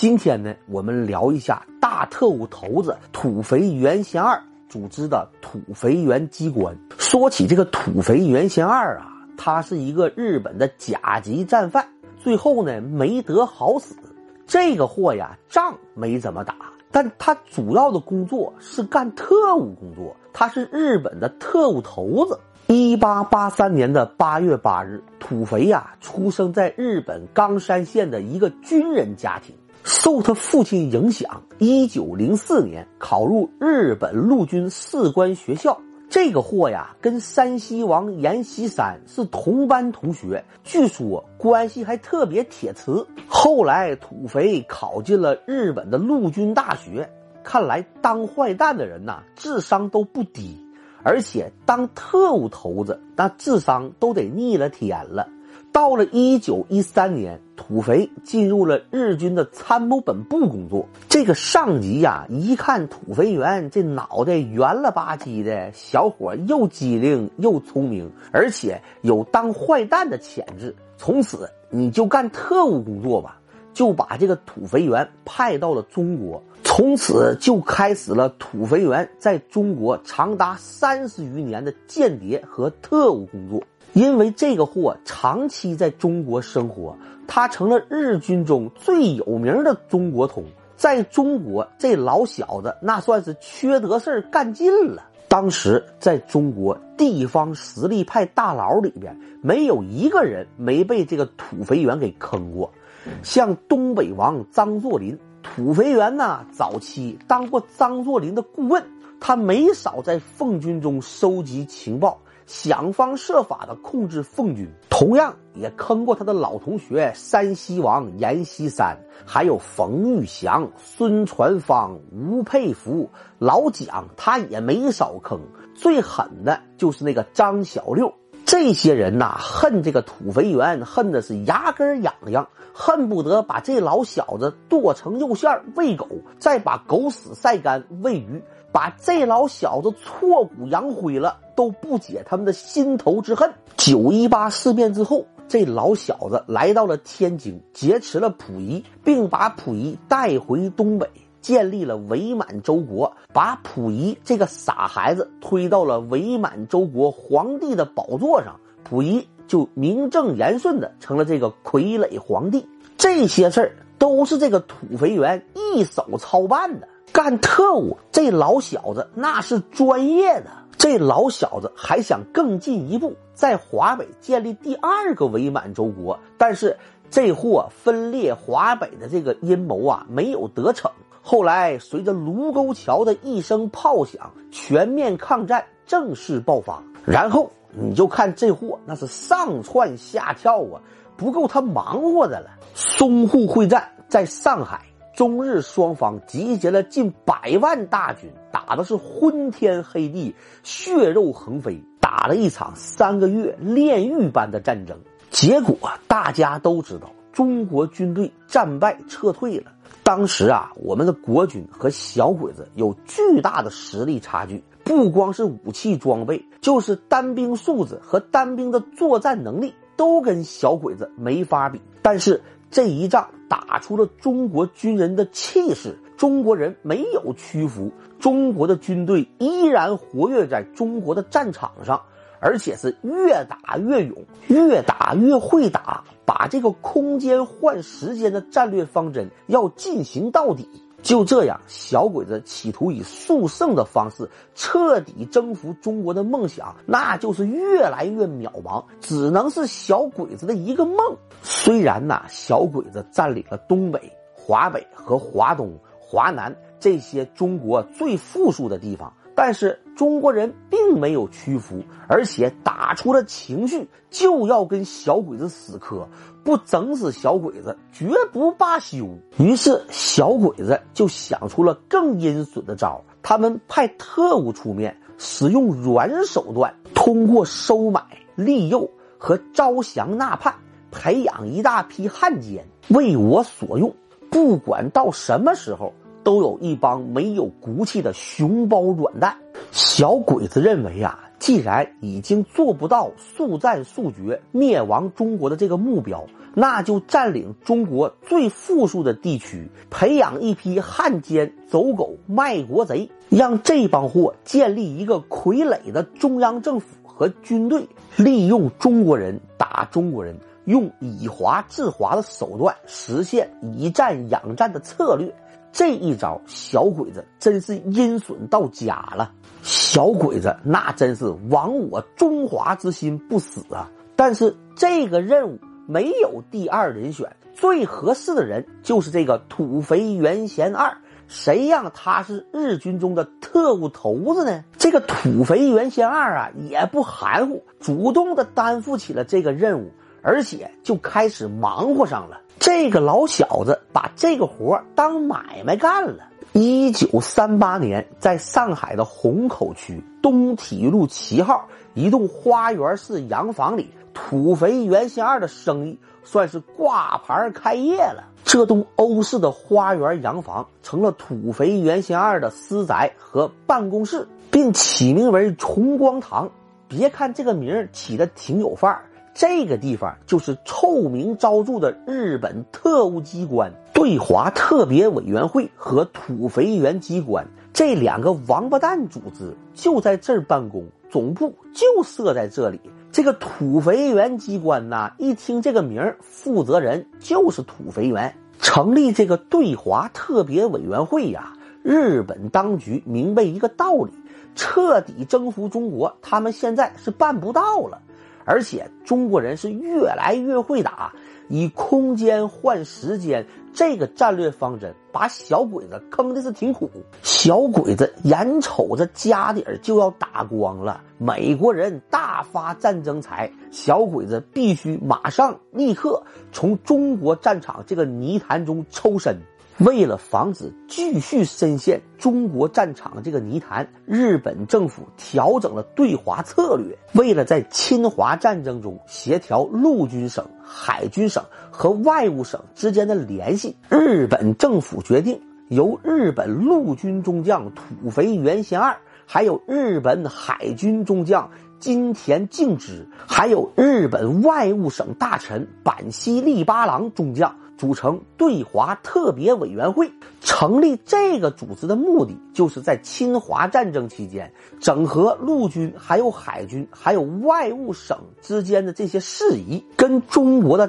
今天呢，我们聊一下大特务头子土肥原贤二组织的土肥原机关。说起这个土肥原贤二啊，他是一个日本的甲级战犯，最后呢没得好死。这个货呀，仗没怎么打，但他主要的工作是干特务工作，他是日本的特务头子。一八八三年的八月八日，土肥呀出生在日本冈山县的一个军人家庭。受他父亲影响，一九零四年考入日本陆军士官学校。这个货呀，跟山西王阎锡山是同班同学，据说关系还特别铁磁。后来土肥考进了日本的陆军大学。看来当坏蛋的人呐，智商都不低，而且当特务头子，那智商都得逆了天了。到了一九一三年，土肥进入了日军的参谋本部工作。这个上级呀，一看土肥原这脑袋圆了吧唧的，小伙又机灵又聪明，而且有当坏蛋的潜质。从此你就干特务工作吧，就把这个土肥原派到了中国。从此就开始了土肥原在中国长达三十余年的间谍和特务工作。因为这个货长期在中国生活，他成了日军中最有名的中国通。在中国，这老小子那算是缺德事干尽了。当时在中国地方实力派大佬里边，没有一个人没被这个土肥原给坑过。像东北王张作霖，土肥原呐，早期当过张作霖的顾问，他没少在奉军中收集情报。想方设法的控制奉军，同样也坑过他的老同学山西王阎锡山，还有冯玉祥、孙传芳、吴佩孚、老蒋，他也没少坑。最狠的就是那个张小六，这些人呐，恨这个土肥圆，恨的是牙根痒痒，恨不得把这老小子剁成肉馅喂狗，再把狗屎晒干喂鱼。把这老小子挫骨扬灰了，都不解他们的心头之恨。九一八事变之后，这老小子来到了天津，劫持了溥仪，并把溥仪带回东北，建立了伪满洲国，把溥仪这个傻孩子推到了伪满洲国皇帝的宝座上，溥仪就名正言顺的成了这个傀儡皇帝。这些事儿都是这个土肥原一手操办的。干特务，这老小子那是专业的。这老小子还想更进一步，在华北建立第二个伪满洲国。但是这货分裂华北的这个阴谋啊，没有得逞。后来随着卢沟桥的一声炮响，全面抗战正式爆发。然后你就看这货那是上窜下跳啊，不够他忙活的了。淞沪会战在上海。中日双方集结了近百万大军，打的是昏天黑地、血肉横飞，打了一场三个月炼狱般的战争。结果大家都知道，中国军队战败撤退了。当时啊，我们的国军和小鬼子有巨大的实力差距，不光是武器装备，就是单兵素质和单兵的作战能力都跟小鬼子没法比。但是。这一仗打出了中国军人的气势，中国人没有屈服，中国的军队依然活跃在中国的战场上，而且是越打越勇，越打越会打，把这个空间换时间的战略方针要进行到底。就这样，小鬼子企图以速胜的方式彻底征服中国的梦想，那就是越来越渺茫，只能是小鬼子的一个梦。虽然呐，小鬼子占领了东北、华北和华东、华南这些中国最富庶的地方。但是中国人并没有屈服，而且打出了情绪，就要跟小鬼子死磕，不整死小鬼子绝不罢休。于是小鬼子就想出了更阴损的招他们派特务出面，使用软手段，通过收买、利诱和招降纳叛，培养一大批汉奸为我所用。不管到什么时候。都有一帮没有骨气的熊包软蛋。小鬼子认为啊，既然已经做不到速战速决灭亡中国的这个目标，那就占领中国最富庶的地区，培养一批汉奸、走狗、卖国贼，让这帮货建立一个傀儡的中央政府和军队，利用中国人打中国人，用以华制华的手段实现以战养战的策略。这一招，小鬼子真是阴损到家了。小鬼子那真是亡我中华之心不死啊！但是这个任务没有第二人选，最合适的人就是这个土肥原贤二。谁让他是日军中的特务头子呢？这个土肥原贤二啊，也不含糊，主动的担负起了这个任务，而且就开始忙活上了。这个老小子把这个活当买卖干了。一九三八年，在上海的虹口区东体育路七号一栋花园式洋房里，土肥原贤二的生意算是挂牌开业了。这栋欧式的花园洋房成了土肥原贤二的私宅和办公室，并起名为崇光堂。别看这个名起的挺有范儿，这个地方就是臭名昭著的日本特务机关。对华特别委员会和土肥原机关这两个王八蛋组织就在这儿办公，总部就设在这里。这个土肥原机关呐，一听这个名儿，负责人就是土肥原。成立这个对华特别委员会呀，日本当局明白一个道理：彻底征服中国，他们现在是办不到了。而且中国人是越来越会打。以空间换时间，这个战略方针把小鬼子坑的是挺苦。小鬼子眼瞅着家底儿就要打光了，美国人大发战争财，小鬼子必须马上立刻从中国战场这个泥潭中抽身。为了防止继续深陷中国战场的这个泥潭，日本政府调整了对华策略。为了在侵华战争中协调陆军省、海军省和外务省之间的联系，日本政府决定由日本陆军中将土肥原贤二，还有日本海军中将金田敬之，还有日本外务省大臣板西利八郎中将。组成对华特别委员会，成立这个组织的目的，就是在侵华战争期间，整合陆军、还有海军、还有外务省之间的这些事宜，跟中国的。